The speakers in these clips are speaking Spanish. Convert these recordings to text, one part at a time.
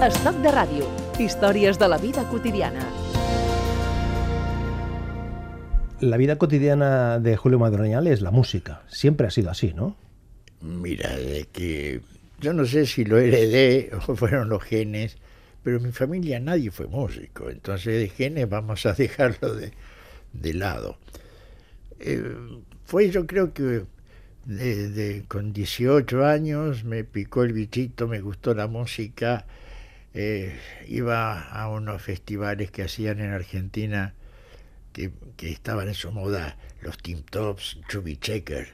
Estoc de ràdio. Històries de la vida quotidiana. La vida cotidiana de Julio Madroñal es la música. Siempre ha sido así, ¿no? Mira, de que yo no sé si lo heredé o fueron los genes, pero en mi familia nadie fue músico, entonces de genes vamos a dejarlo de, de lado. Eh, fue yo creo que de, con 18 años me picó el bichito, me gustó la música, eh, iba a unos festivales que hacían en Argentina que, estaban en su moda, los Team Tops, Chubby Checker,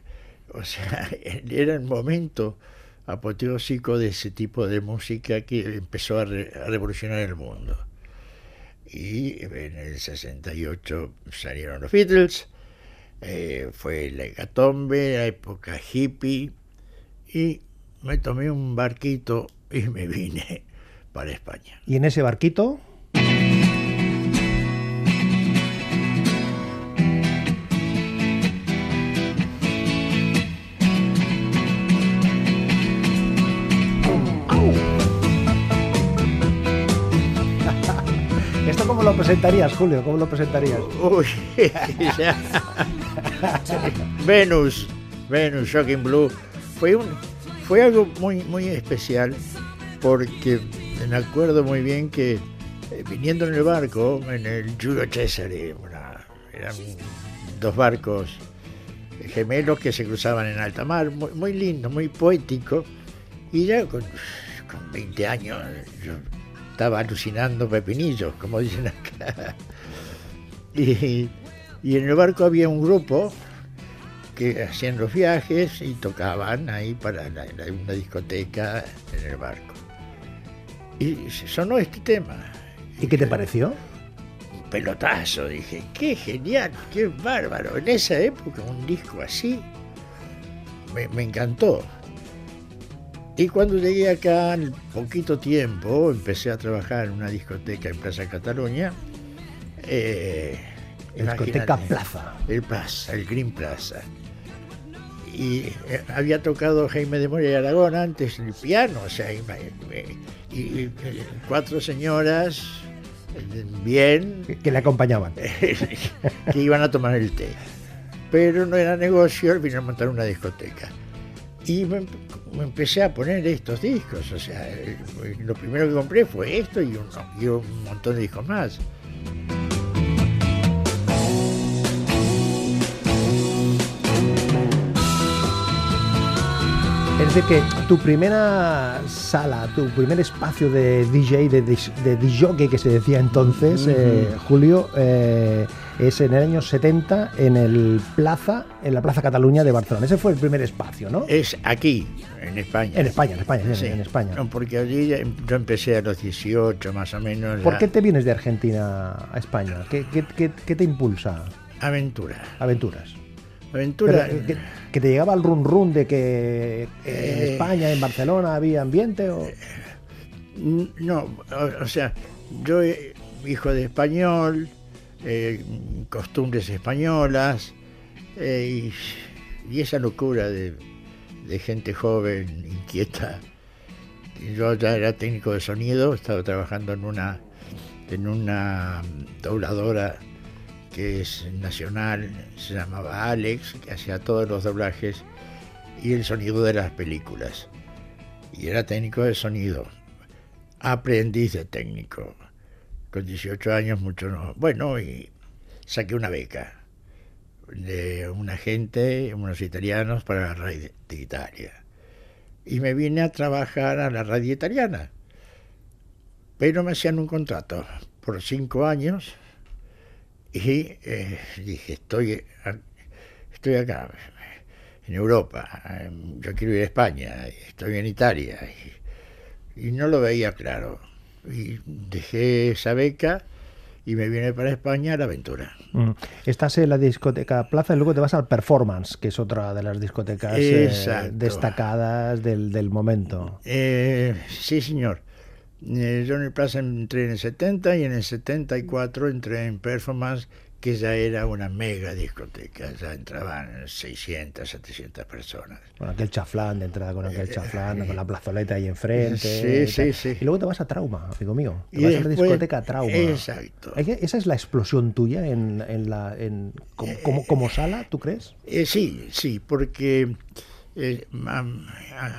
o sea, era el momento apoteósico de ese tipo de música que empezó a revolucionar el mundo. Y en el 68 salieron los Beatles, eh, fue la hecatombe, la época hippie, y me tomé un barquito y me vine para España. ¿Y en ese barquito? ¿Esto cómo lo presentarías, Julio? ¿Cómo lo presentarías? Uy. Venus, Venus, Shocking Blue. Fue, un, fue algo muy, muy especial porque me acuerdo muy bien que eh, viniendo en el barco, en el Giulio Cesare, una, eran dos barcos gemelos que se cruzaban en alta mar, muy, lindo, muy poético, y ya con, con 20 años yo estaba alucinando pepinillos, como dicen acá. Y, en el barco había un grupo que hacían los viajes y tocaban ahí para una discoteca en el barco. Y sonó este tema. ¿Y qué te pareció? Un pelotazo, dije, qué genial, qué bárbaro. En esa época un disco así me, me encantó. Y cuando llegué acá, en poquito tiempo, empecé a trabajar en una discoteca en Plaza Cataluña. Eh, discoteca Plaza. El Plaza, el Green Plaza. Y eh, había tocado Jaime de Moria y Aragón antes el piano, o sea, y, y, y cuatro señoras bien. Que, le acompañaban. que iban a tomar el té. Pero no era negocio, vino a montar una discoteca. Y me, me, empecé a poner estos discos, o sea, lo primero que compré fue esto y un, y un montón de discos más. Es decir, que tu primera sala, tu primer espacio de DJ, de, de, DJ que se decía entonces, eh, Julio, eh, es en el año 70 en el Plaza, en la Plaza Cataluña de Barcelona. Ese fue el primer espacio, ¿no? Es aquí, en España. En España, en España, sí. en España. No, porque allí yo empecé a los 18 más o menos. ¿Por qué te vienes de Argentina a España? ¿Qué, qué, qué, qué te impulsa? Aventura. Aventuras. Aventura. Pero, que, que, te llegaba el run run de que en eh, España, en Barcelona, había ambiente o. No, o, sea, yo, hijo de español, eh, costumbres españolas eh, y, y, esa locura de, de, gente joven, inquieta. Yo ya era técnico de sonido, estaba trabajando en una, en una dobladora que es nacional, se llamaba Alex, que hacía todos los doblajes y el sonido de las películas. Y era técnico de sonido, aprendiz de técnico. Con 18 años, mucho no. Bueno, y saqué una beca de un agente, unos italianos, para la radio de Italia. Y me vine a trabajar a la radio italiana. Pero me hacían un contrato por cinco años y eh, dije, estoy, estoy acá, en Europa, yo quiero ir a España, estoy en Italia, y, y no lo veía claro. Y dejé esa beca y me vine para España a la aventura. Mm. Estás en la discoteca Plaza y luego te vas al Performance, que es otra de las discotecas eh, destacadas del, del momento. Eh, sí, señor. Eh, yo en el Plaza entré en el 70 y en el 74 entré en Performance, que ya era una mega discoteca, ya entraban 600, 700 personas. Con aquel chaflán de entrada, con aquel Eh, chaflán, eh, con la plazoleta ahí enfrente. Sí, sí, sí. Y luego te vas a Trauma, amigo mío. Te Y vas a la discoteca Trauma. Exacto. ¿Hay que- ¿Esa es la explosión tuya en, en la, en, como, como, como sala, tú crees? Eh, sí, sí, porque eh,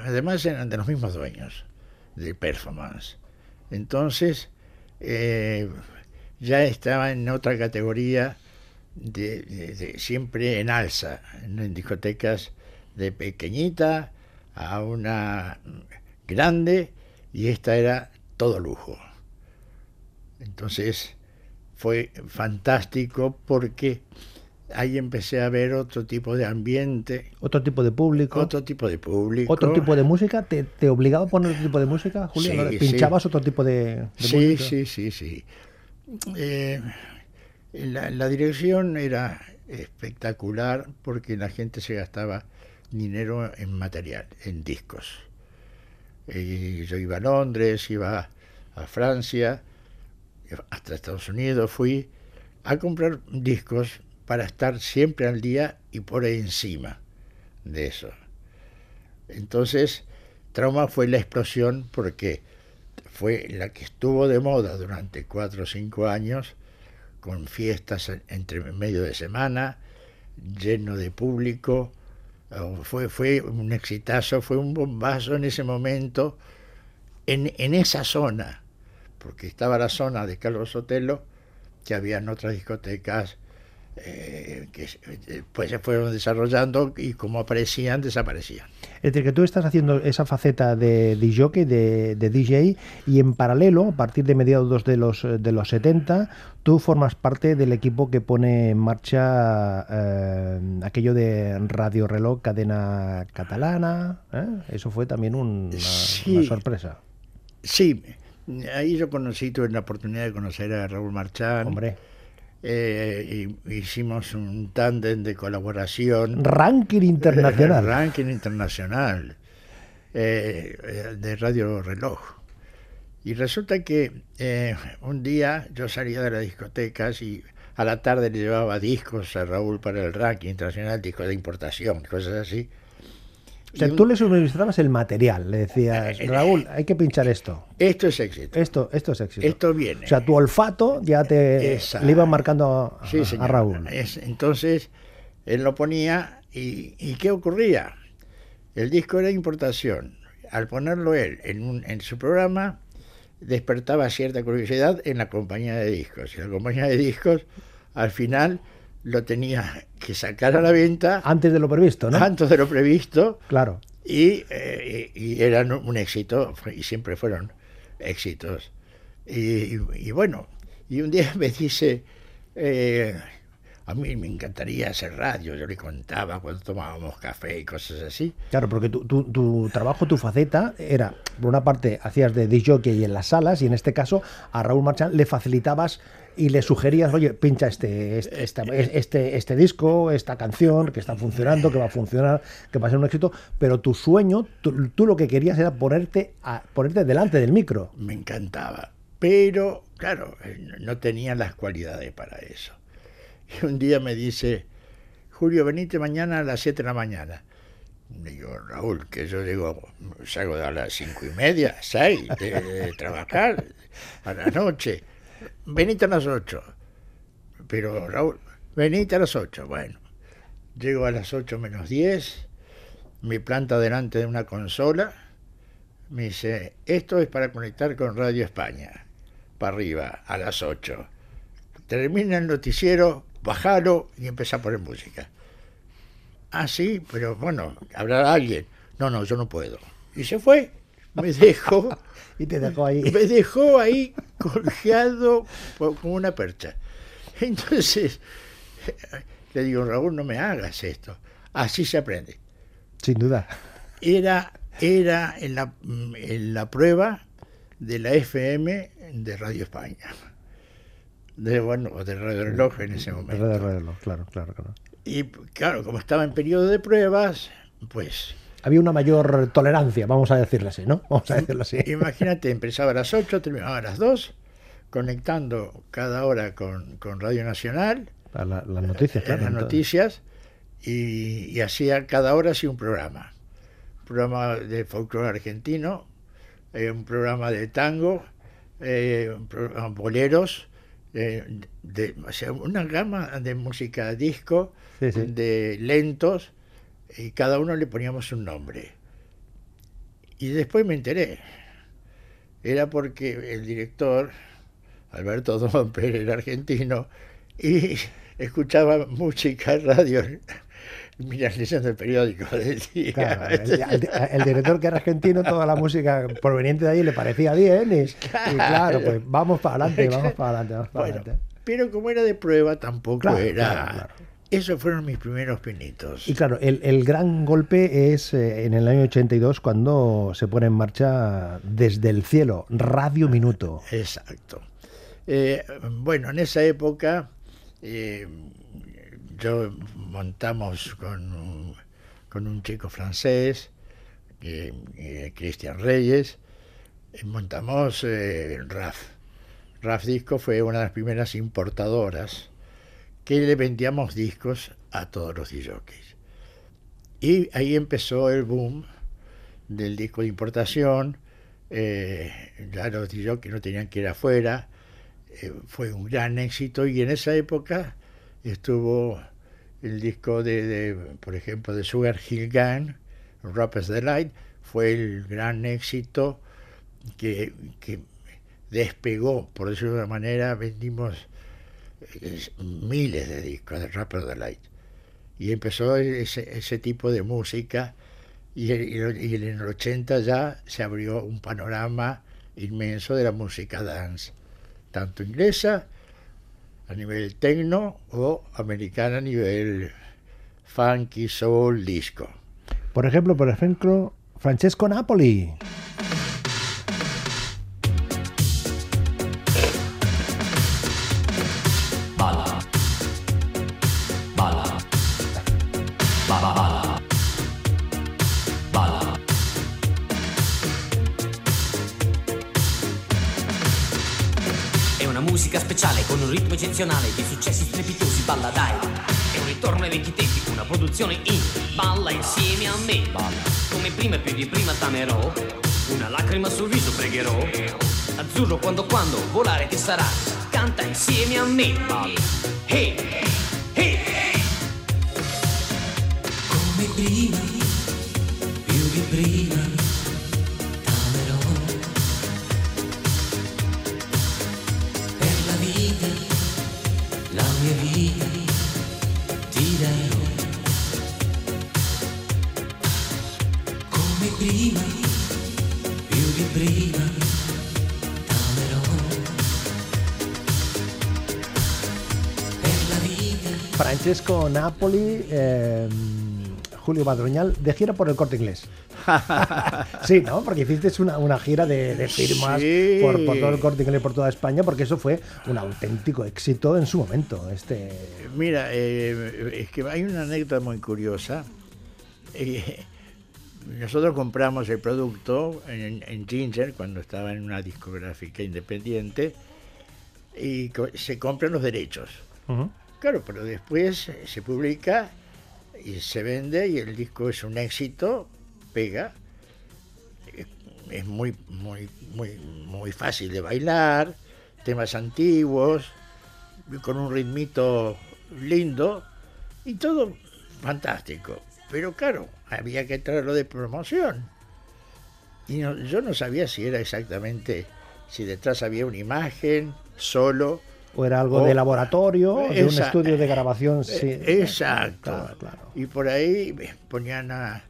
además eran de los mismos dueños de Performance. Entonces, eh, ya estaba en otra categoría, de, siempre en alza, en discotecas de pequeñita a una grande, y esta era todo lujo. Entonces, fue fantástico porque ahí empecé a ver otro tipo de ambiente, Otro tipo de público. otro tipo de público. Otro tipo de música, ¿te, te obligaba a poner otro tipo de música, Julio? Sí, ¿No? sí. ¿Pinchabas otro tipo de, de Sí, música? sí, sí, sí. Eh, la, la dirección era espectacular porque la gente se gastaba dinero en material, en discos. Y yo iba a Londres, iba a Francia, hasta Estados Unidos fui a comprar discos para estar siempre al día y por encima de eso. Entonces, Trauma fue la explosión porque fue la que estuvo de moda durante cuatro o cinco años, con fiestas en- entre medio de semana, lleno de público. Oh, Fue, fue un exitazo, fue un bombazo en ese momento, en, en esa zona, porque estaba la zona de Carlos Sotelo, que habían otras discotecas eh, que eh, pues se fueron desarrollando y como aparecían, desaparecían. Es decir, que tú estás haciendo esa faceta de DJ, de, de DJ, y en paralelo, a partir de mediados de los, de los 70, tú formas parte del equipo que pone en marcha eh, aquello de Radio Reloj, cadena catalana. ¿eh? Eso fue también un- una, Sí. una sorpresa. Sí, ahí yo conocí, tuve la oportunidad de conocer a Raúl Marchán. Hombre, eh, hicimos un tándem de colaboración. ranking internacional. ranking internacional eh, eh, de Radio Reloj. Y resulta que eh, un día yo salía de las discotecas y a la tarde le llevaba discos a Raúl para el ranking internacional, discos de importación, cosas así. O sea, tú le suministrabas el material, le decías, Eh, eh, Raúl, hay que pinchar esto. Esto es éxito. Esto, esto es éxito. Esto viene. O sea, tu olfato ya te le iba marcando a, Sí, a. Raúl. Es- entonces, él lo ponía y, y ¿qué ocurría? El disco era importación. Al ponerlo él en, un- en su programa, despertaba cierta curiosidad en la compañía de discos. Y la compañía de discos, al final, lo tenía que sacar a la venta Antes de lo previsto, ¿no? antes de lo previsto Claro. y, eh, y- eran un éxito, y siempre fueron éxitos. Y, y- y bueno, y un día me dice, eh, a mí me encantaría hacer radio, yo le contaba cuando tomábamos café y cosas así. Claro, porque tu, tu- tu trabajo, tu faceta era, por una parte, hacías de DJ y en las salas, y en este caso a Raúl Marchán le facilitabas y le sugerías, oye, pincha este, este, esta- este, este disco, esta canción, que está funcionando, que va a funcionar, que va a ser un éxito, pero tu sueño, tú, tú lo que querías era ponerte, a, ponerte delante del micro. Me encantaba, pero claro, eh, no tenía las cualidades para eso. Y un día me dice, Julio, venite mañana a las 7 de la mañana. Le digo, Raúl, que yo digo, salgo a las cinco y media, seis, de, trabajar a la noche. Venite a las 8. Pero Raúl, venite a las 8. Bueno, llego a las 8 menos 10, me planta delante de una consola, me dice, esto es para conectar con Radio España, para arriba, a las 8. Termina el noticiero, bajalo y empieza a poner música. Ah, sí, pero bueno, habrá alguien. No, no, yo no puedo. Y se fue. Me dejó, Y te dejó ahí. me dejó ahí colgado como una percha. Entonces, le digo, Raúl, no me hagas esto. Así se aprende. Sin duda. Era, era en, la, en la prueba de la FM de Radio España. De, bueno, de Radio Reloj en ese momento. Reloj, reloj, Claro, claro, claro. Y claro, como estaba en periodo de pruebas, pues Había una mayor tolerancia, vamos a decirlo así, ¿no? Vamos a decirlo así. imagínate, empezaba a las 8, terminaba a las 2, conectando cada hora con, con Radio Nacional A la- las noticias, claro. las en todo. noticias y, y hacía cada hora hacía un programa. Un programa de folclore argentino, eh, un programa de tango, eh, un programa boleros, eh, de, o sea, una gama de música disco, Sí, sí. de lentos, y cada uno le poníamos un nombre. Y después me enteré. Era porque el director, Alberto Domper, era argentino, y escuchaba música, radio, miras leyendo el periódico. Claro, el, el- el director que era argentino, toda la música proveniente de ahí le parecía bien y, y claro, pues vamos para adelante, vamos para adelante, vamos para Bueno, adelante. pero como era de prueba, tampoco Claro, era... Esos fueron mis primeros pinitos. Y claro, el, el gran golpe es eh, en el año 82 cuando se pone en marcha desde el cielo, Radio Minuto. Exacto. Eh, bueno, en esa época eh, yo montamos con con un chico francés, Cristian Reyes, montamos eh, RAF. RAF Disco fue una de las primeras importadoras que le vendíamos discos a todos los DJs. Y ahí empezó el boom del disco de importación. eh, ya los DJs no tenían que ir afuera. eh, fue un gran éxito y en esa época estuvo el disco de, de, por ejemplo, de Sugar Hill Gang, Rapper's Delight, fue el gran éxito que, que despegó, por decirlo de manera, vendimos eh, miles de discos de Rapper's Delight. Y empezó ese, ese tipo de música y, y- y en el 80 ya se abrió un panorama inmenso de la música dance, tanto inglesa a nivel techno o americana a nivel funky, soul, disco. Por ejemplo, por ejemplo, Francesco Napoli. Con un ritmo eccezionale di successi strepitosi, balla dai. È un ritorno ai vecchi tempi, una produzione in balla insieme a me. Balla. Come prima più di prima t'amerò, una lacrima sul viso pregherò. Azzurro quando quando volare ti sarà, canta insieme a me. Balla. Hey. Prima, più di prima, t'amerò. Per la vita. Francesco Napoli, eh, Julio Badroñal, de gira por el corte inglés. sí, ¿no? Porque hiciste una, una gira de, de firmas Sí. por, por todo el corte inglés, por toda España, porque eso fue un auténtico éxito en su momento. Este, Mira, eh, es que hay una anécdota muy curiosa. Eh, nosotros compramos el producto en, en Ginger cuando estaba en una discográfica independiente y co- se compran los derechos. Claro, pero después se publica y se vende y el disco es un éxito, pega. Es muy, muy, muy, muy fácil de bailar, temas antiguos, con un ritmito lindo y todo fantástico. Pero claro, había que traerlo de promoción. Y no- yo no sabía si era exactamente, si detrás había una imagen, solo, o era algo Oh, de laboratorio, de un esa- estudio de grabación. Sí. Eh, Exacto. Claro, claro. Y por ahí eh, ponían a,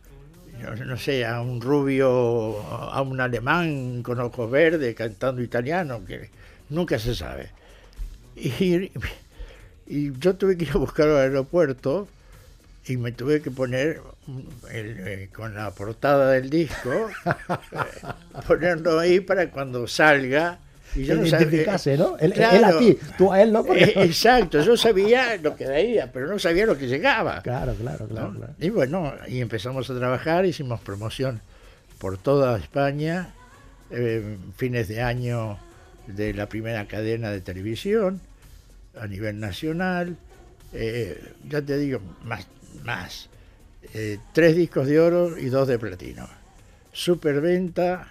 no, no sé, a un rubio, a un alemán con ojos verdes cantando italiano, que nunca se sabe. Y, y yo tuve que ir a buscar al aeropuerto y me tuve que poner el, eh, con la portada del disco, eh, ponerlo ahí para cuando salga. Y yo no sabía- Identificase, ¿no? Él, a ti, tú a él, ¿no? Porque- Eh, exacto, yo sabía lo que veía, pero no sabía lo que llegaba. Claro, claro, claro. ¿no? claro. Y bueno, y empezamos a trabajar, hicimos promoción por toda España, eh, fines de año de la primera cadena de televisión a nivel nacional, eh, ya te digo, más, más. Eh, tres discos de oro y dos de platino. Superventa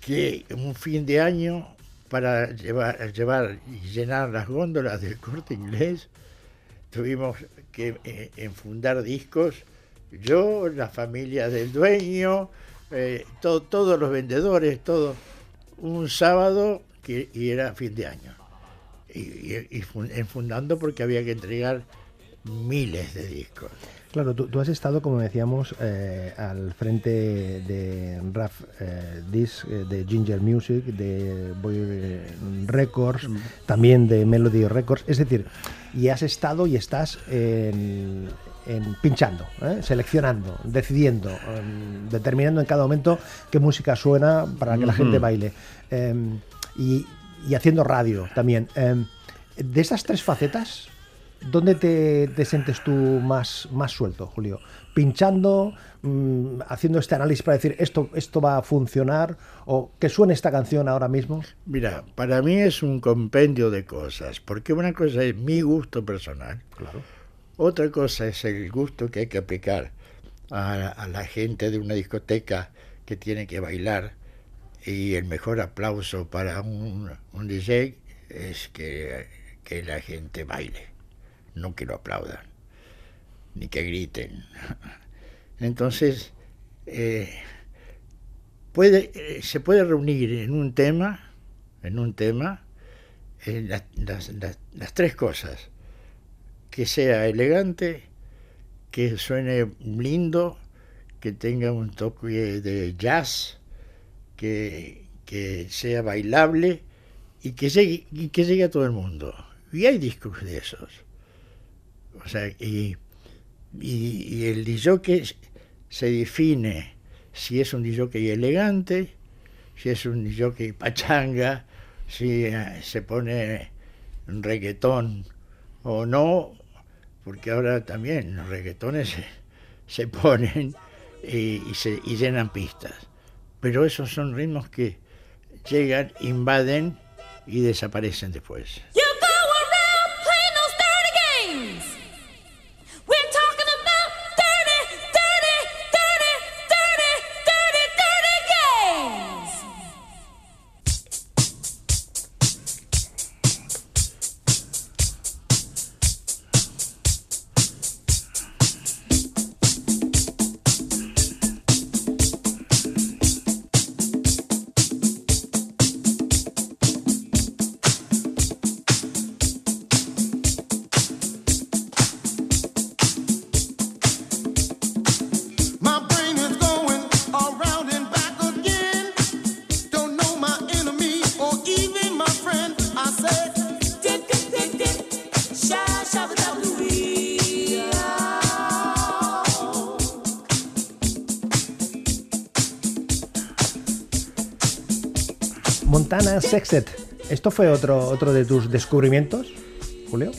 que un fin de año para llevar, llevar y llenar las góndolas del corte inglés tuvimos que eh, enfundar discos, yo, la familia del dueño, eh, todos los vendedores, todo, un sábado que y era fin de año. Y, enfundando porque había que entregar miles de discos. Claro, tú, has estado, como decíamos, eh, al frente de RAF Disc, de Ginger Music, de Boy Records, mm. también de Melody Records. Es decir, y has estado y estás en, pinchando, ¿eh? seleccionando, decidiendo, determinando en cada momento qué música suena para que la gente baile. Em, y, haciendo radio también. Em, de esas tres facetas, ¿dónde te, sientes tú más, más suelto, Julio? ¿Pinchando, mm, haciendo este análisis para decir esto, esto va a funcionar o que suene esta canción ahora mismo? Mira, para mí es un compendio de cosas, porque una cosa es mi gusto personal, claro. otra cosa es el gusto que hay que aplicar a, la gente de una discoteca que tiene que bailar y el mejor aplauso para un, un DJ es que, que la gente baile, no que lo aplaudan ni que griten. Entonces, eh, puede, eh, se puede reunir en un tema, en un tema, eh, las, tres cosas. Que sea elegante, que suene lindo, que tenga un toque de jazz, que, sea bailable y que llegue, y que llegue a todo el mundo. Y hay discos de esos. Sea, y y, el DJ se define si es un DJ elegante, si es un DJ pachanga, si eh, se pone reggaetón o no, porque ahora también los reggaetones se, ponen y, se, y llenan pistas. Pero esos son ritmos que llegan, invaden y desaparecen después. Sextet. ¿Esto fue otro, otro de tus descubrimientos, Julio?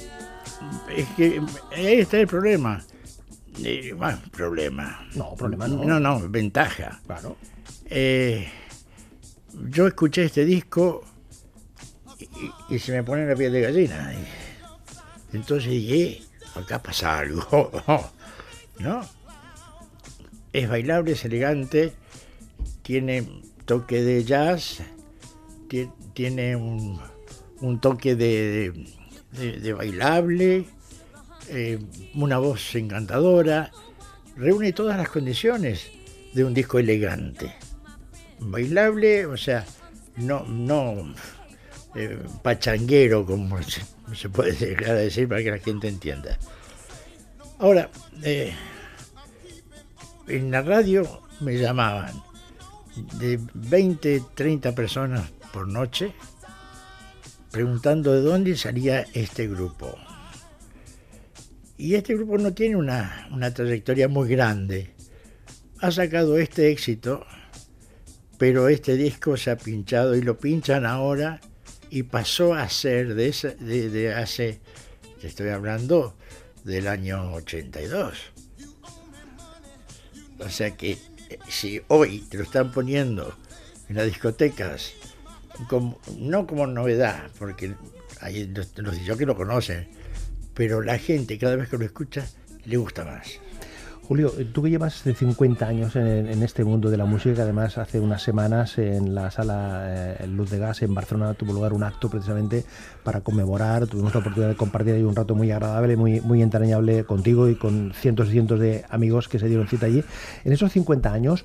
Es que ahí está el problema. Eh, bueno, problema. No, problema no. No, no, ventaja. Claro. Eh, yo escuché este disco y, se me pone la piel de gallina. entonces dije, acá pasa algo. ¿No? Es bailable, es elegante, tiene toque de jazz tiene un, toque de, bailable, eh, una voz encantadora, reúne todas las condiciones de un disco elegante. Bailable, o sea, no, no eh, pachanguero, como se, puede llegar a decir para que la gente entienda. Ahora, eh, en la radio me llamaban de 20, 30 personas por noche preguntando de dónde salía este grupo. Y este grupo no tiene una, trayectoria muy grande. Ha sacado este éxito, pero este disco se ha pinchado y lo pinchan ahora y pasó a ser de, de, de hace, estoy hablando, del año 82. O sea que eh, si hoy te lo están poniendo en las discotecas no como novedad, porque hay los, los que lo conocen, pero la gente cada vez que lo escucha le gusta más. Julio, tú que llevas 50 años en, este mundo de la música, además hace unas semanas en la sala eh, Luz de Gas en Barcelona tuvo lugar un acto precisamente para conmemorar, tuvimos la oportunidad de compartir ahí un rato muy agradable, muy, muy entrañable contigo y con cientos y cientos de amigos que se dieron cita allí. En esos 50 años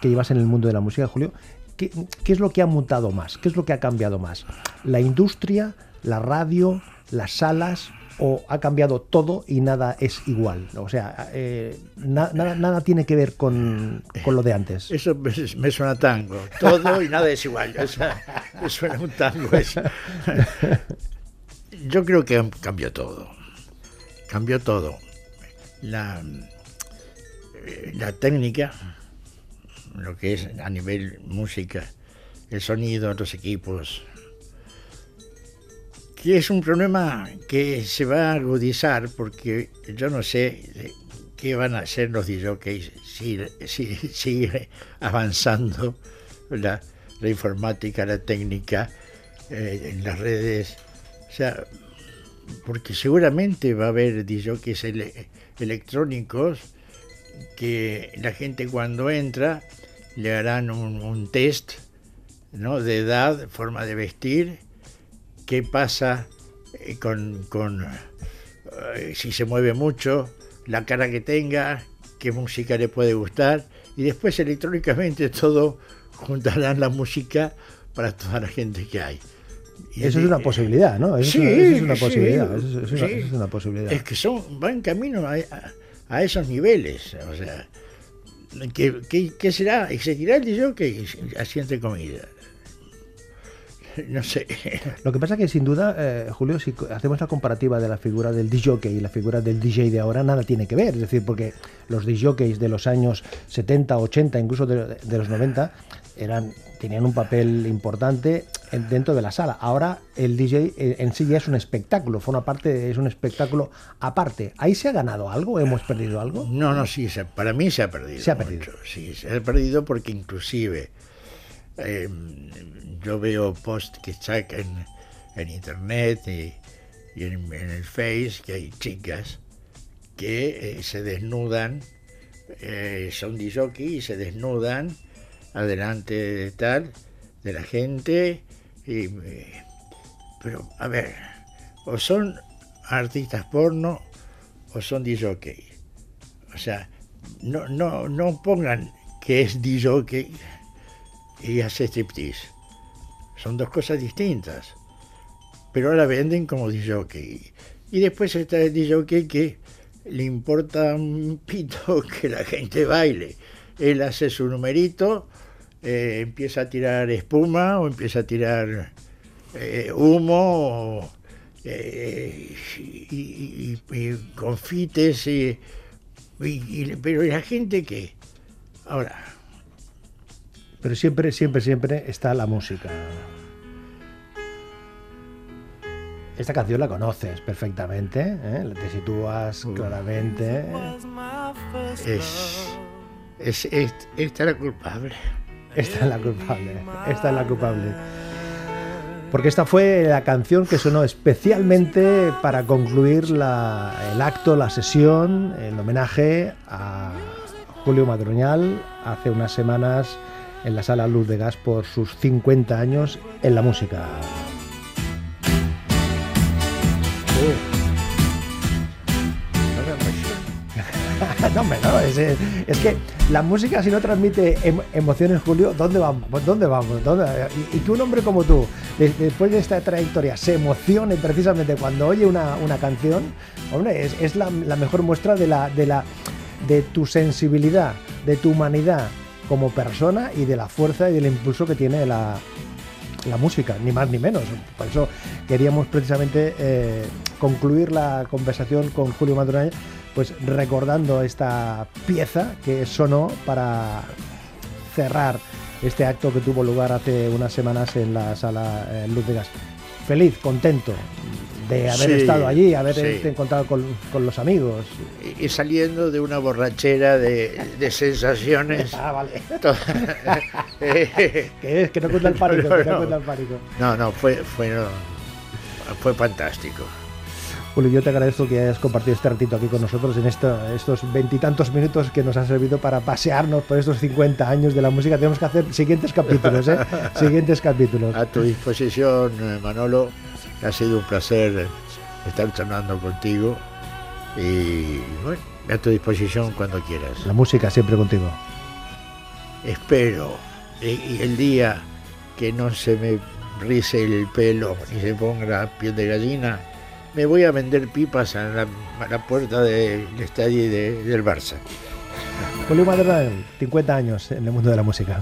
que llevas en el mundo de la música, Julio, ¿qué, es lo que ha mutado más? ¿Qué es lo que ha cambiado más? ¿La industria, la radio, las salas o ha cambiado todo y nada es igual. O sea, eh, nada, tiene que ver con, lo de antes. Eso me, suena tango. Todo y nada es igual. O me suena un tango eso. Yo creo que cambió todo. Cambió todo. La, eh, la técnica, lo que es a nivel música, el sonido, los equipos, que es un problema que se va a agudizar porque yo no sé qué van a hacer los DJs si, si sigue avanzando la, informática, la técnica eh, en las redes. O sea, porque seguramente va a haber DJs electrónicos que la gente cuando entra le harán un, un test ¿no? de edad, forma de vestir qué pasa eh, con, eh, si se mueve mucho, la cara que tenga, qué música le puede gustar, y después electrónicamente todo juntarán la música para toda la gente que hay. eso es una posibilidad, ¿no? Eso, sí, es, una, posibilidad. Eso, es una, posibilidad. Es que son, van camino a, esos niveles. O sea, ¿qué, será? ¿Y seguirá el DJ que asiente comida? no sé. Lo que pasa es que sin duda, eh, Julio, si hacemos la comparativa de la figura del DJ y la figura del DJ de ahora, nada tiene que ver. Es decir, porque los DJs de los años 70, 80, incluso de, los 90, eran, tenían un papel importante dentro de la sala. Ahora el DJ eh, en sí ya es un espectáculo, forma parte, es un espectáculo aparte. ¿Ahí se ha ganado algo? ¿Hemos perdido algo? No, no, sí, para mí se ha perdido. Se ha perdido. Sí, se ha perdido porque inclusive eh, yo veo posts que sacan en internet y, en, el Face que hay chicas que eh, se desnudan, eh, son DJ y se desnudan adelante de tal, de la gente. Y, pero, a ver, o son artistas porno o son DJ. O sea, no, no, no pongan que es DJ y hace striptease. Son dos cosas distintas. Pero ahora venden como DJ. Y después está el DJ que le importa un pito que la gente baile. Él hace su numerito, eh, empieza a tirar espuma o empieza a tirar eh, humo eh, y, confites. Y, pero la gente que... Ahora, pero siempre, siempre, siempre está la música. Esta canción la conoces perfectamente, ¿eh? te sitúas claramente. Es, es, esta es la culpable. Esta es la culpable, esta es la culpable. Porque esta fue la canción que sonó especialmente para concluir el acto, la sesión, el homenaje a Julio Madroñal hace unas semanas en la sala Luz de Gas por sus 50 años en la música. no, hombre, no, es, que la música si no transmite em, emociones, Julio, ¿dónde vamos? ¿Dónde vamos? Y, que un hombre como tú, después de esta trayectoria, se emocione precisamente cuando oye una, canción, hombre, es, la, la, mejor muestra de, la, de, la, de tu sensibilidad, de tu humanidad, como persona y de la fuerza y del impulso que tiene la, música, ni más ni menos. Por eso queríamos precisamente eh, concluir la conversación con Julio Madurell, pues recordando esta pieza que sonó para cerrar este acto que tuvo lugar hace unas semanas en la sala eh, Luz de Gas. Feliz, contento, de haber estado allí, haber encontrado con, los amigos. Y, saliendo de una borrachera de, sensaciones. ah, vale. ¿Qué es? Que no cuenta el pánico. No, no, no, fue, fue, fue fantástico. Julio, yo te agradezco que hayas compartido este ratito aquí con nosotros en estos veintitantos minutos que nos han servido para pasearnos por estos 50 años de la música. Tenemos que hacer siguientes capítulos, ¿eh? siguientes capítulos. A tu disposición, eh, Manolo. Ha sido un placer estar charlando contigo y bueno, a tu disposición cuando quieras. La música siempre contigo. Espero y el día que no se me rice el pelo ni se ponga piel de gallina, me voy a vender pipas a la, puerta del estadio del Barça. Julio Madera, 50 años en el mundo de la música.